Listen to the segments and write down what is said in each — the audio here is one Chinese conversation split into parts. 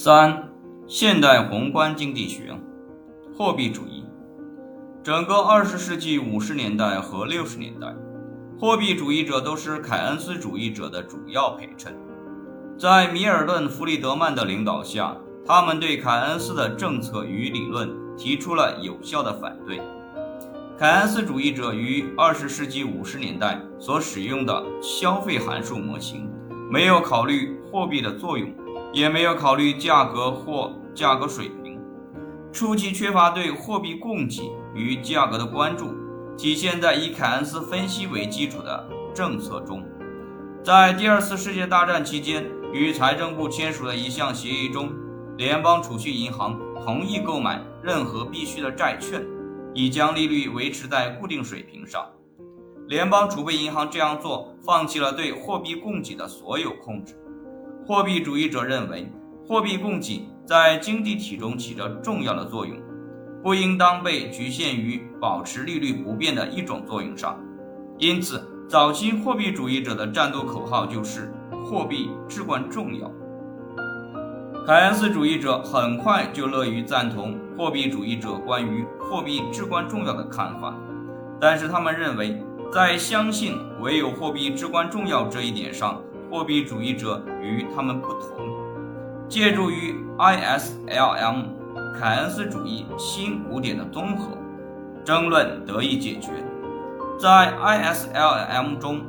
三、现代宏观经济学，货币主义。整个二十世纪五十年代和六十年代，货币主义者都是凯恩斯主义者的主要陪衬。在米尔顿·弗里德曼的领导下，他们对凯恩斯的政策与理论提出了有效的反对。凯恩斯主义者于二十世纪五十年代所使用的消费函数模型，没有考虑货币的作用。也没有考虑价格或价格水平，初期缺乏对货币供给与价格的关注，体现在以凯恩斯分析为基础的政策中。在第二次世界大战期间，与财政部签署的一项协议中，联邦储蓄银行同意购买任何必需的债券，以将利率维持在固定水平上。联邦储备银行这样做，放弃了对货币供给的所有控制。货币主义者认为，货币供给在经济体中起着重要的作用，不应当被局限于保持利率不变的一种作用上。因此，早期货币主义者的战斗口号就是“货币至关重要”。凯恩斯主义者很快就乐于赞同货币主义者关于货币至关重要的看法，但是他们认为，在相信唯有货币至关重要这一点上，货币主义者与他们不同，借助于 ISLM 凯恩斯主义新古典的综合，争论得以解决。在 ISLM 中，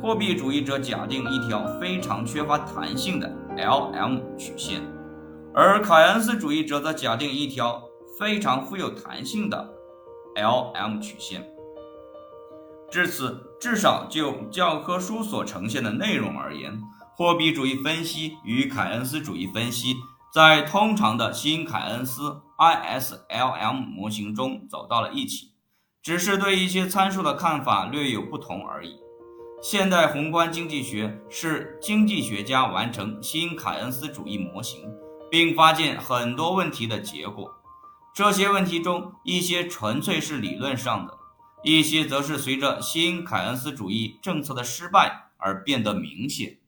货币主义者假定一条非常缺乏弹性的 LM 曲线，而凯恩斯主义者则假定一条非常富有弹性的 LM 曲线。至此，至少就教科书所呈现的内容而言，货币主义分析与凯恩斯主义分析在通常的新凯恩斯 ISLM 模型中走到了一起，只是对一些参数的看法略有不同而已。现代宏观经济学是经济学家完成新凯恩斯主义模型，并发现很多问题的结果。这些问题中，一些纯粹是理论上的。一些则是随着新凯恩斯主义政策的失败而变得明显。